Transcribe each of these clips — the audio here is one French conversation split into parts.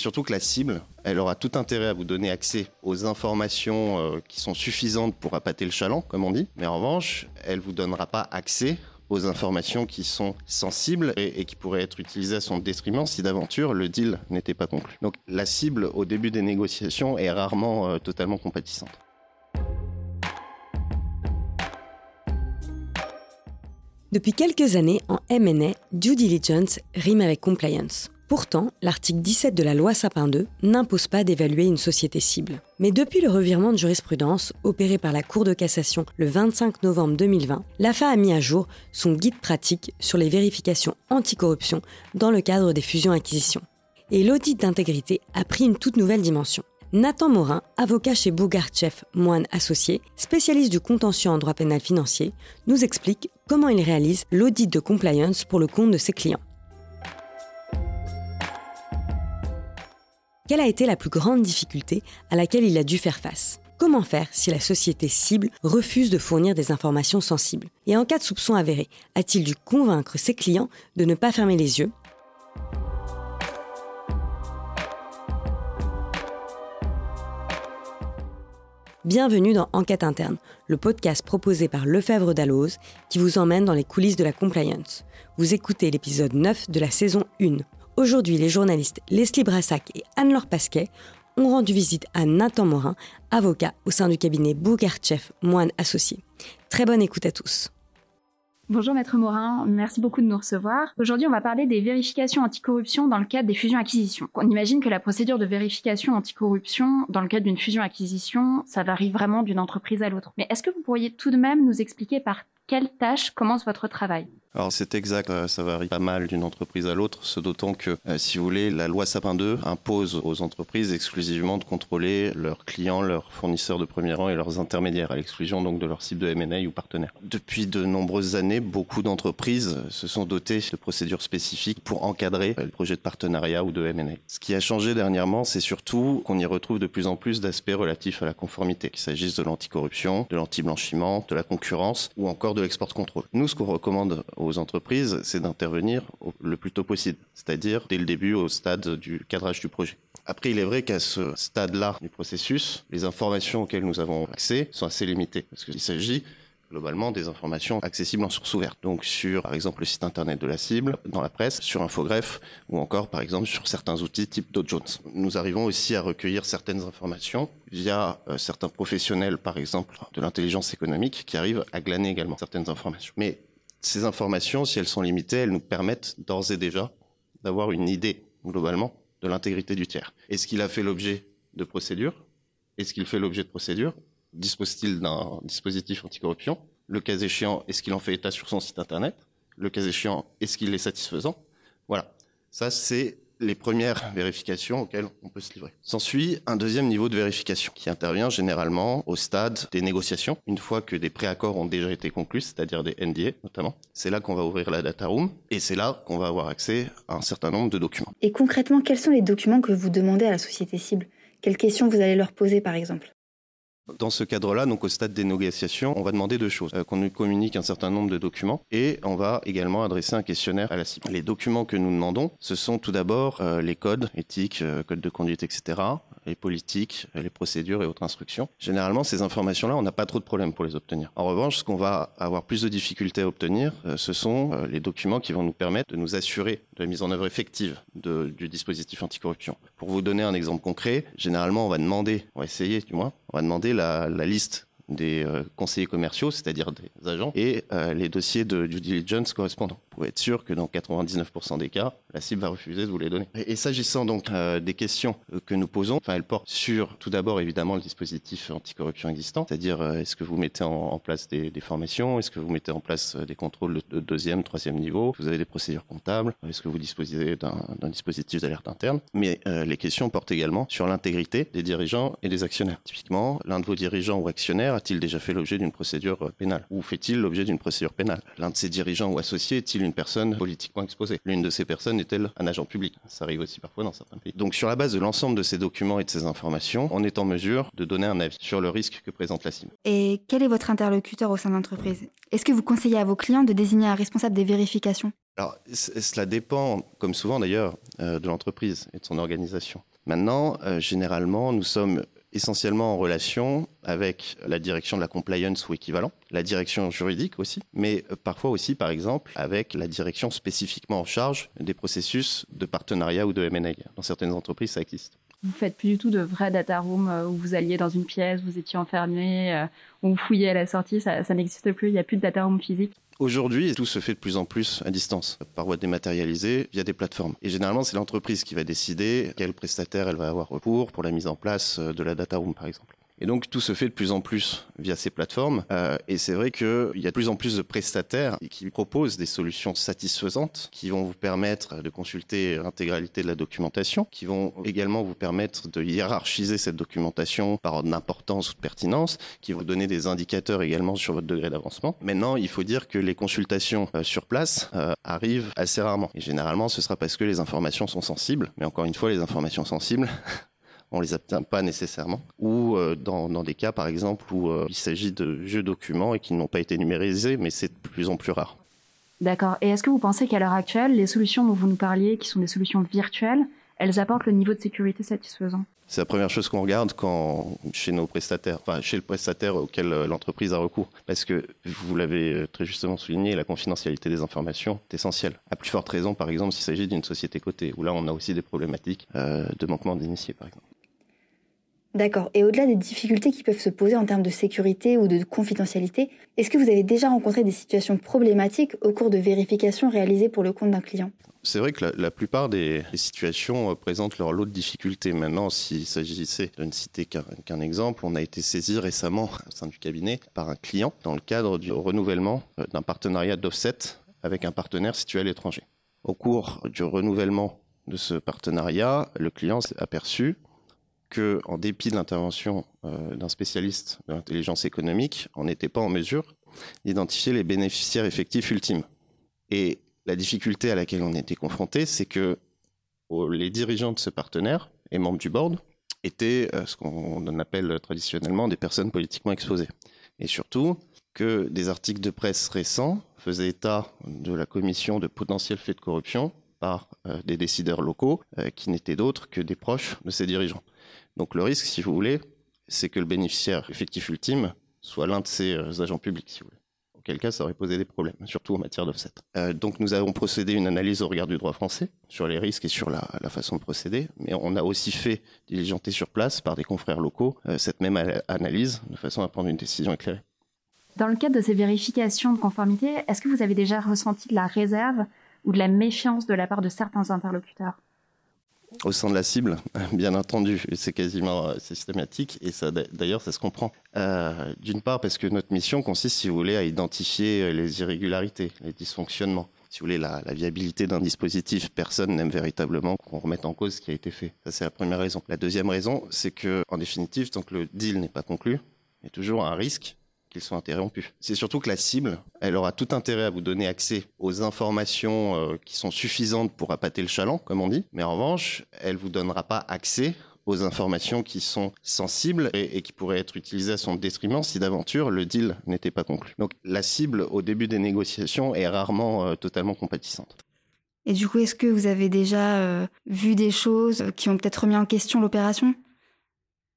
Surtout que la cible, elle aura tout intérêt à vous donner accès aux informations euh, qui sont suffisantes pour appâter le chaland, comme on dit. Mais en revanche, elle vous donnera pas accès aux informations qui sont sensibles et, qui pourraient être utilisées à son détriment si d'aventure le deal n'était pas conclu. Donc la cible au début des négociations est rarement euh, totalement compatissante. Depuis quelques années, en M&A, due diligence rime avec compliance. Pourtant, l'article 17 de la loi Sapin 2 n'impose pas d'évaluer une société cible. Mais depuis le revirement de jurisprudence opéré par la Cour de cassation le 25 novembre 2020, l'AFA a mis à jour son guide pratique sur les vérifications anticorruption dans le cadre des fusions-acquisitions. Et l'audit d'intégrité a pris une toute nouvelle dimension. Nathan Morin, avocat chez Bougartchef Moine Associé, spécialiste du contentieux en droit pénal financier, nous explique comment il réalise l'audit de compliance pour le compte de ses clients. Quelle a été la plus grande difficulté à laquelle il a dû faire face? Comment faire si la société cible refuse de fournir des informations sensibles? Et en cas de soupçon avéré, a-t-il dû convaincre ses clients de ne pas fermer les yeux? Bienvenue dans Enquête interne, le podcast proposé par Lefebvre Dalloz qui vous emmène dans les coulisses de la compliance. Vous écoutez l'épisode 9 de la saison 1. Aujourd'hui, les journalistes Leslie Brassac et Anne-Laure Pasquet ont rendu visite à Nathan Morin, avocat au sein du cabinet Bougartchef Moine Associé. Très bonne écoute à tous. Bonjour Maître Morin, merci beaucoup de nous recevoir. Aujourd'hui, on va parler des vérifications anticorruption dans le cadre des fusions-acquisitions. On imagine que la procédure de vérification anticorruption dans le cadre d'une fusion-acquisition, ça varie vraiment d'une entreprise à l'autre. Mais est-ce que vous pourriez tout de même nous expliquer par quelle tâche commence votre travail? Alors c'est exact, euh, ça varie pas mal d'une entreprise à l'autre, ce d'autant que, euh, si vous voulez, la loi Sapin 2 impose aux entreprises exclusivement de contrôler leurs clients, leurs fournisseurs de premier rang et leurs intermédiaires, à l'exclusion donc de leur cible de M&A ou partenaires. Depuis de nombreuses années, beaucoup d'entreprises se sont dotées de procédures spécifiques pour encadrer le projet de partenariat ou de M&A. Ce qui a changé dernièrement, c'est surtout qu'on y retrouve de plus en plus d'aspects relatifs à la conformité, qu'il s'agisse de l'anticorruption, de l'anti-blanchiment, de la concurrence ou encore de l'export contrôle. Nous, ce qu'on recommande aux entreprises, c'est d'intervenir le plus tôt possible, c'est-à-dire dès le début au stade du cadrage du projet. Après, il est vrai qu'à ce stade-là du processus, les informations auxquelles nous avons accès sont assez limitées, parce qu'il s'agit globalement des informations accessibles en source ouverte. Donc sur, par exemple, le site internet de la cible, dans la presse, sur Infogreffe, ou encore, par exemple, sur certains outils type Dow Jones. Nous arrivons aussi à recueillir certaines informations via euh, certains professionnels, par exemple, de l'intelligence économique, qui arrivent à glaner également certaines informations. Mais ces informations, si elles sont limitées, elles nous permettent d'ores et déjà d'avoir une idée, globalement, de l'intégrité du tiers. Est-ce qu'il a fait l'objet de procédures? Est-ce qu'il fait l'objet de procédures? Dispose-t-il d'un dispositif anticorruption? Le cas échéant, est-ce qu'il en fait état sur son site internet? Le cas échéant, est-ce qu'il est satisfaisant? Voilà. Ça, c'est les premières vérifications auxquelles on peut se livrer. S'ensuit un deuxième niveau de vérification qui intervient généralement au stade des négociations, une fois que des préaccords ont déjà été conclus, c'est-à-dire des NDA notamment. C'est là qu'on va ouvrir la data room et c'est là qu'on va avoir accès à un certain nombre de documents. Et concrètement, quels sont les documents que vous demandez à la société cible? Quelles questions vous allez leur poser par exemple? Dans ce cadre-là, donc au stade des négociations, on va demander deux choses. Euh, qu'on nous communique un certain nombre de documents et on va également adresser un questionnaire à la cible. Les documents que nous demandons, ce sont tout d'abord euh, les codes éthiques, euh, codes de conduite, etc., les politiques, les procédures et autres instructions. Généralement, ces informations-là, on n'a pas trop de problèmes pour les obtenir. En revanche, ce qu'on va avoir plus de difficultés à obtenir, ce sont les documents qui vont nous permettre de nous assurer de la mise en œuvre effective du dispositif anticorruption. Pour vous donner un exemple concret, généralement, on va demander, on va essayer du moins, on va demander la, la liste des euh, conseillers commerciaux, c'est-à-dire des agents, et euh, les dossiers de due diligence correspondants, pour être sûr que dans 99% des cas, la cible va refuser de vous les donner. Et, s'agissant donc euh, des questions que nous posons, enfin, elles portent sur tout d'abord évidemment le dispositif anticorruption existant, c'est-à-dire est-ce que vous mettez en, place des formations, est-ce que vous mettez en place des contrôles de deuxième, troisième niveau, vous avez des procédures comptables, est-ce que vous disposez d'un dispositif d'alerte interne, mais les questions portent également sur l'intégrité des dirigeants et des actionnaires. Typiquement, l'un de vos dirigeants ou actionnaires a-t-il déjà fait l'objet d'une procédure euh, pénale Ou fait-il l'objet d'une procédure pénale? L'un de ses dirigeants ou associés est-il une personne politiquement exposée? L'une de ces personnes est-elle un agent public? Ça arrive aussi parfois dans certains pays. Donc sur la base de l'ensemble de ces documents et de ces informations, on est en mesure de donner un avis sur le risque que présente la cible. Et quel est votre interlocuteur au sein de l'entreprise? Est-ce que vous conseillez à vos clients de désigner un responsable des vérifications? Alors, cela dépend, comme souvent d'ailleurs, euh, de l'entreprise et de son organisation. Maintenant, euh, généralement, nous sommes essentiellement en relation avec la direction de la compliance ou équivalent, la direction juridique aussi, mais euh, parfois aussi, par exemple, avec la direction spécifiquement en charge des processus de partenariat ou de M&A. Dans certaines entreprises, ça existe. Vous faites plus du tout de vrai data room où vous alliez dans une pièce, vous étiez enfermé, où vous fouillez à la sortie, ça, ça n'existe plus, il n'y a plus de data room physique Aujourd'hui, tout se fait de plus en plus à distance, par voie dématérialisée, via des plateformes. Et généralement, c'est l'entreprise qui va décider quel prestataire elle va avoir recours pour la mise en place de la data room, par exemple. Et donc tout se fait de plus en plus via ces plateformes. Euh, et c'est vrai qu'il y a de plus en plus de prestataires qui proposent des solutions satisfaisantes, qui vont vous permettre de consulter l'intégralité de la documentation, qui vont également vous permettre de hiérarchiser cette documentation par ordre d'importance ou de pertinence, qui vont donner des indicateurs également sur votre degré d'avancement. Maintenant, il faut dire que les consultations euh, sur place euh, arrivent assez rarement. Et généralement, ce sera parce que les informations sont sensibles. Mais encore une fois, les informations sensibles, on les obtient pas nécessairement, ou euh, dans, dans, des cas par exemple où euh, il s'agit de vieux documents et qui n'ont pas été numérisés, mais c'est de plus en plus rare. D'accord. Et est-ce que vous pensez qu'à l'heure actuelle, les solutions dont vous nous parliez, qui sont des solutions virtuelles, elles apportent le niveau de sécurité satisfaisant? C'est la première chose qu'on regarde quand chez nos prestataires, enfin chez le prestataire auquel euh, l'entreprise a recours, parce que vous l'avez très justement souligné, la confidentialité des informations est essentielle. À plus forte raison, par exemple, s'il s'agit d'une société cotée, où là on a aussi des problématiques de manquement d'initiés, par exemple. D'accord. Et au-delà des difficultés qui peuvent se poser en termes de sécurité ou de confidentialité, est-ce que vous avez déjà rencontré des situations problématiques au cours de vérifications réalisées pour le compte d'un client? C'est vrai que la, plupart des, situations euh, présentent leur lot de difficultés. Maintenant, s'il s'agissait de ne citer qu'un exemple, on a été saisi récemment au sein du cabinet par un client dans le cadre du renouvellement euh, d'un partenariat d'offset avec un partenaire situé à l'étranger. Au cours du renouvellement de ce partenariat, le client s'est aperçu que, en dépit de l'intervention euh, d'un spécialiste de l'intelligence économique, on n'était pas en mesure d'identifier les bénéficiaires effectifs ultimes. Et la difficulté à laquelle on était confronté, c'est que les dirigeants de ce partenaire et membres du board étaient euh, ce qu'on appelle traditionnellement des personnes politiquement exposées. Et surtout, que des articles de presse récents faisaient état de la commission de potentiels faits de corruption par euh, des décideurs locaux qui n'étaient d'autres que des proches de ces dirigeants. Donc le risque, si vous voulez, c'est que le bénéficiaire effectif ultime soit l'un de ces euh, agents publics, si vous voulez. Auquel cas, ça aurait posé des problèmes, surtout en matière d'offset. Euh, donc nous avons procédé une analyse au regard du droit français sur les risques et sur la, façon de procéder, mais on a aussi fait diligenter sur place par des confrères locaux euh, cette même analyse de façon à prendre une décision éclairée. Dans le cadre de ces vérifications de conformité, est-ce que vous avez déjà ressenti de la réserve ou de la méfiance de la part de certains interlocuteurs au sein de la cible, bien entendu, c'est quasiment euh, systématique et ça d'ailleurs ça se comprend. D'une part parce que notre mission consiste, si vous voulez, à identifier euh, les irrégularités, les dysfonctionnements. Si vous voulez, la, la viabilité d'un dispositif, personne n'aime véritablement qu'on remette en cause ce qui a été fait. Ça c'est la première raison. La deuxième raison, c'est que en définitive, tant que le deal n'est pas conclu, il y a toujours un risque qu'ils soient interrompus. C'est surtout que la cible, elle aura tout intérêt à vous donner accès aux informations euh, qui sont suffisantes pour appâter le chaland, comme on dit, mais en revanche, elle vous donnera pas accès aux informations qui sont sensibles et, qui pourraient être utilisées à son détriment si d'aventure le deal n'était pas conclu. Donc la cible au début des négociations est rarement euh, totalement compatissante. Et du coup, est-ce que vous avez déjà euh, vu des choses qui ont peut-être remis en question l'opération?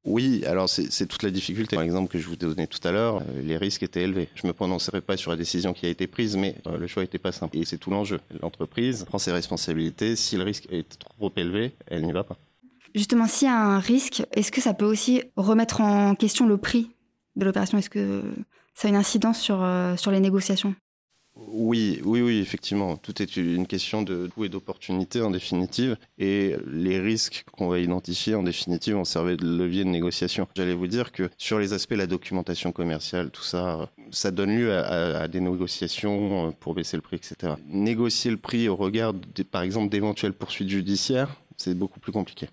Oui, alors c'est toute la difficulté. Par exemple que je vous ai donné tout à l'heure, euh, les risques étaient élevés. Je me prononcerai pas sur la décision qui a été prise, mais euh, le choix n'était pas simple. Et c'est tout l'enjeu. L'entreprise prend ses responsabilités. Si le risque est trop élevé, elle n'y va pas. Justement, s'il y a un risque, est-ce que ça peut aussi remettre en question le prix de l'opération? Est-ce que ça a une incidence sur, euh, sur les négociations? Oui, oui, oui, effectivement. Tout est une question de coût et d'opportunité en définitive. Et les risques qu'on va identifier en définitive vont servir de levier de négociation. J'allais vous dire que sur les aspects, la documentation commerciale, tout ça, ça donne lieu à, des négociations pour baisser le prix, etc. Négocier le prix au regard, par exemple, d'éventuelles poursuites judiciaires, c'est beaucoup plus compliqué.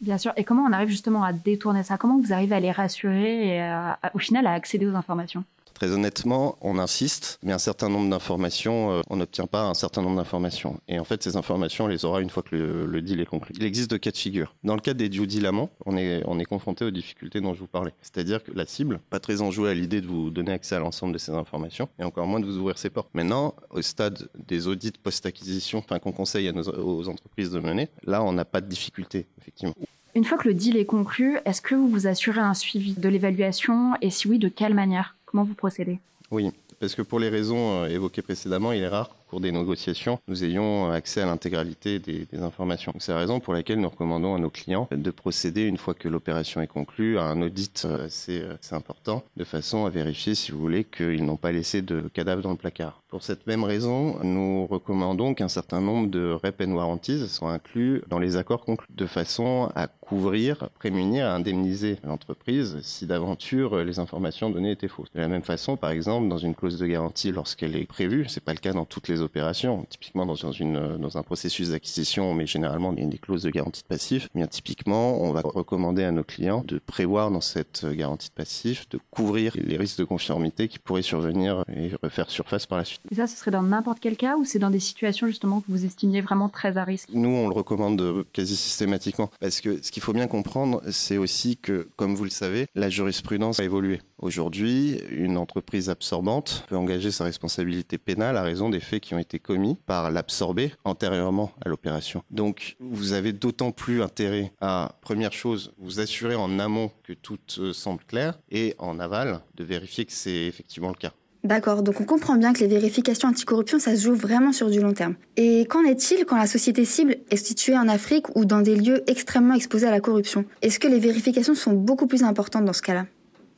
Bien sûr. Et comment on arrive justement à détourner ça? Comment vous arrivez à les rassurer et au final à accéder aux informations? Très honnêtement, on insiste, mais un certain nombre d'informations, euh, on n'obtient pas un certain nombre d'informations. Et en fait, ces informations, on les aura une fois que le, deal est conclu. Il existe deux cas de figure. Dans le cas des due deal on est, on est confronté aux difficultés dont je vous parlais. C'est-à-dire que la cible, pas très enjouée à l'idée de vous donner accès à l'ensemble de ces informations, et encore moins de vous ouvrir ses portes. Maintenant, au stade des audits post-acquisition, enfin qu'on conseille aux entreprises de mener, là, on n'a pas de difficulté, effectivement. Une fois que le deal est conclu, est-ce que vous vous assurez un suivi de l'évaluation et si oui, de quelle manière? Comment vous procédez? Oui, parce que pour les raisons euh, évoquées précédemment, il est rare des négociations, nous ayons accès à l'intégralité des, informations. C'est la raison pour laquelle nous recommandons à nos clients de procéder, une fois que l'opération est conclue, à un audit euh, assez, assez important, de façon à vérifier, si vous voulez, qu'ils n'ont pas laissé de cadavre dans le placard. Pour cette même raison, nous recommandons qu'un certain nombre de rep and warranties soient inclus dans les accords conclus, de façon à couvrir, prémunir, à indemniser l'entreprise si d'aventure les informations données étaient fausses. De la même façon, par exemple, dans une clause de garantie lorsqu'elle est prévue, c'est pas le cas dans toutes les opérations. Typiquement, dans, une, dans un processus d'acquisition, mais généralement il y a des clauses de garantie de passif. Bien typiquement, on va recommander à nos clients de prévoir dans cette garantie de passif de couvrir les risques de conformité qui pourraient survenir et refaire surface par la suite. Et ça, ce serait dans n'importe quel cas ou c'est dans des situations justement que vous estimiez vraiment très à risque? Nous, on le recommande quasi systématiquement parce que ce qu'il faut bien comprendre, c'est aussi que, comme vous le savez, la jurisprudence a évolué. Aujourd'hui, une entreprise absorbante peut engager sa responsabilité pénale à raison des faits qui ont été commis par l'absorbé antérieurement à l'opération. Donc, vous avez d'autant plus intérêt à, première chose, vous assurer en amont que tout euh, semble clair et en aval de vérifier que c'est effectivement le cas. D'accord, donc on comprend bien que les vérifications anticorruption, ça se joue vraiment sur du long terme. Et qu'en est-il quand la société cible est située en Afrique ou dans des lieux extrêmement exposés à la corruption? Est-ce que les vérifications sont beaucoup plus importantes dans ce cas-là?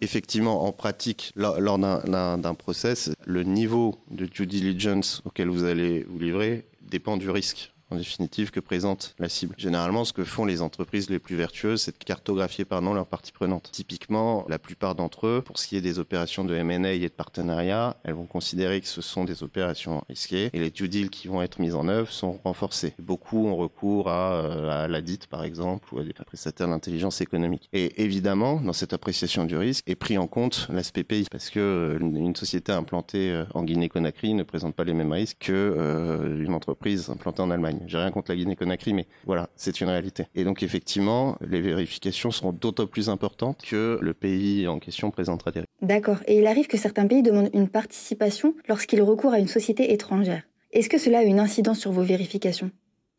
Effectivement, en pratique, lors, d'un process, le niveau de due diligence auquel vous allez vous livrer dépend du risque en définitive, que présente la cible? Généralement, ce que font les entreprises les plus vertueuses, c'est de cartographier pardon, leurs parties prenantes. Typiquement, la plupart d'entre eux, pour ce qui est des opérations de M&A et de partenariat, elles vont considérer que ce sont des opérations risquées et les due deals qui vont être mises en œuvre sont renforcés. Beaucoup ont recours à, euh, à la dite, par exemple, ou à des prestataires d'intelligence économique. Et évidemment, dans cette appréciation du risque, est pris en compte l'aspect pays, parce que euh, une société implantée euh, en Guinée-Conakry ne présente pas les mêmes risques que une entreprise implantée en Allemagne. J'ai rien contre la Guinée-Conakry, mais voilà, c'est une réalité. Et donc effectivement, les vérifications seront d'autant plus importantes que le pays en question présentera des risques. D'accord. Et il arrive que certains pays demandent une participation lorsqu'ils recourent à une société étrangère. Est-ce que cela a une incidence sur vos vérifications?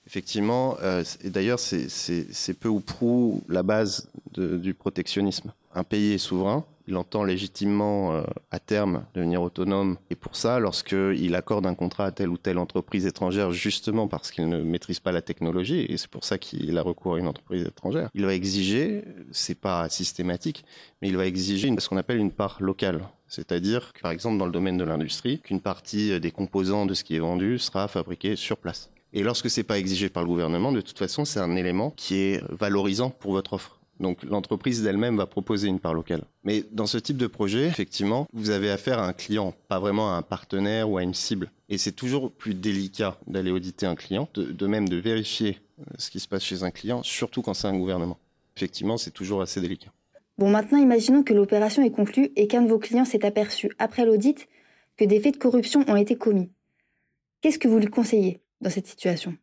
Effectivement, euh, et d'ailleurs c'est peu ou prou la base du protectionnisme. Un pays est souverain, il entend légitimement euh, à terme devenir autonome. Et pour ça, lorsqu'il accorde un contrat à telle ou telle entreprise étrangère, justement parce qu'il ne maîtrise pas la technologie, et c'est pour ça qu'il a recours à une entreprise étrangère, il va exiger, c'est pas systématique, mais il va exiger ce qu'on appelle une part locale. C'est-à-dire, par exemple, dans le domaine de l'industrie, qu'une partie des composants de ce qui est vendu sera fabriquée sur place. Et lorsque c'est pas exigé par le gouvernement, de toute façon, c'est un élément qui est valorisant pour votre offre. Donc l'entreprise d'elle-même va proposer une part locale. Mais dans ce type de projet, effectivement, vous avez affaire à un client, pas vraiment à un partenaire ou à une cible. Et c'est toujours plus délicat d'aller auditer un client, de, même de vérifier euh, ce qui se passe chez un client, surtout quand c'est un gouvernement. Effectivement, c'est toujours assez délicat. Bon, maintenant, imaginons que l'opération est conclue et qu'un de vos clients s'est aperçu, après l'audit, que des faits de corruption ont été commis. Qu'est-ce que vous lui conseillez dans cette situation?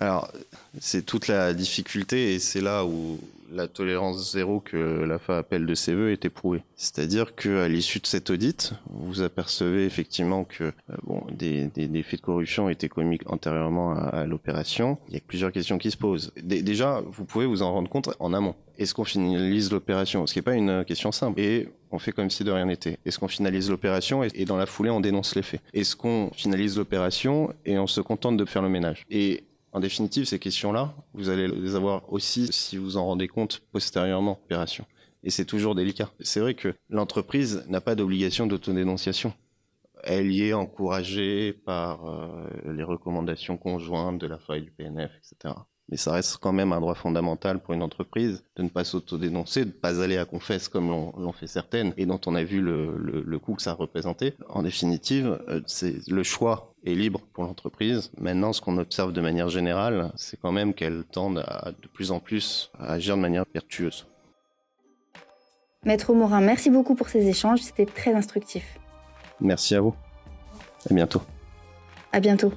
Alors, c'est toute la difficulté et c'est là où la tolérance zéro que l'AFA appelle de ses voeux est éprouvée. C'est-à-dire qu'à l'issue de cet audit, vous apercevez effectivement que euh, bon, des, des, faits de corruption étaient commis antérieurement à, l'opération. Il y a plusieurs questions qui se posent. déjà, vous pouvez vous en rendre compte en amont. Est-ce qu'on finalise l'opération? Ce qui n'est pas une question simple. Et on fait comme si de rien n'était. Est-ce qu'on finalise l'opération et, dans la foulée on dénonce les faits? Est-ce qu'on finalise l'opération et on se contente de faire le ménage? Et en définitive, ces questions-là, vous allez les avoir aussi si vous en rendez compte postérieurement, opération. Et c'est toujours délicat. C'est vrai que l'entreprise n'a pas d'obligation d'autodénonciation. Elle y est encouragée par euh, les recommandations conjointes de la faille du PNF, etc. Mais ça reste quand même un droit fondamental pour une entreprise de ne pas s'autodénoncer, de ne pas aller à confesse comme l'ont fait certaines et dont on a vu le, le, le coût que ça représentait. En définitive, euh, c'est le choix libre pour l'entreprise. Maintenant, ce qu'on observe de manière générale, c'est quand même qu'elles tendent à de plus en plus à agir de manière vertueuse. Maître Morin, merci beaucoup pour ces échanges, c'était très instructif. Merci à vous. À bientôt. À bientôt.